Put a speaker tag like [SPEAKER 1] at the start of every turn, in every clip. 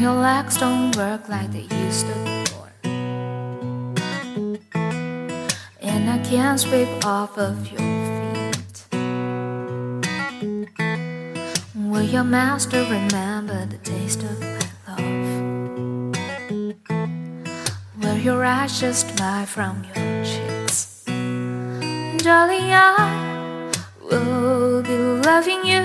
[SPEAKER 1] your legs don't work like they used to before. And I can't sweep off of your feet. Will your master remember the taste of my love? Will your eyes just smile from your cheeks? Darling, I will be loving you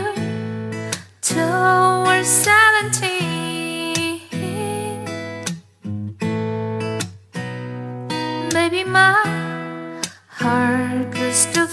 [SPEAKER 1] Maybe my heart could still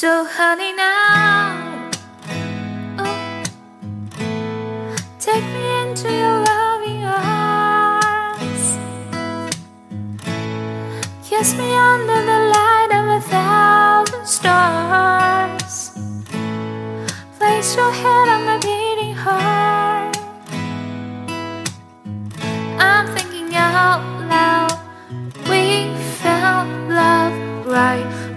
[SPEAKER 1] So, honey, now. Oh, take me into your loving arms. Kiss me under the light of a thousand stars. Place your head on my beating heart. I'm thinking out loud. We found love right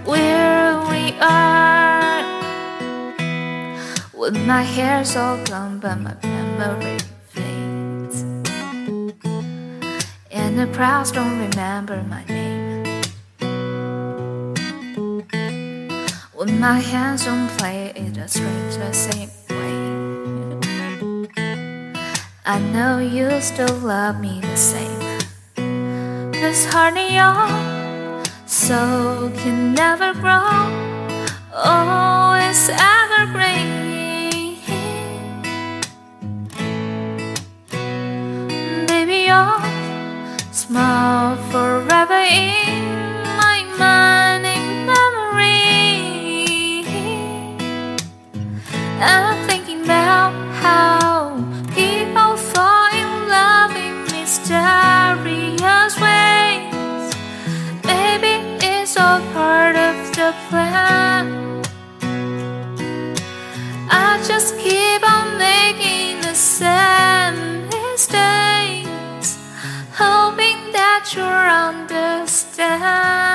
[SPEAKER 1] My hair's all gone, but my memory fades. And the crowds don't remember my name. When my hands don't play, it just screams the same way. I know you still love me the same. This heart in your soul can never grow. Oh, Always. smile forever in sure understand.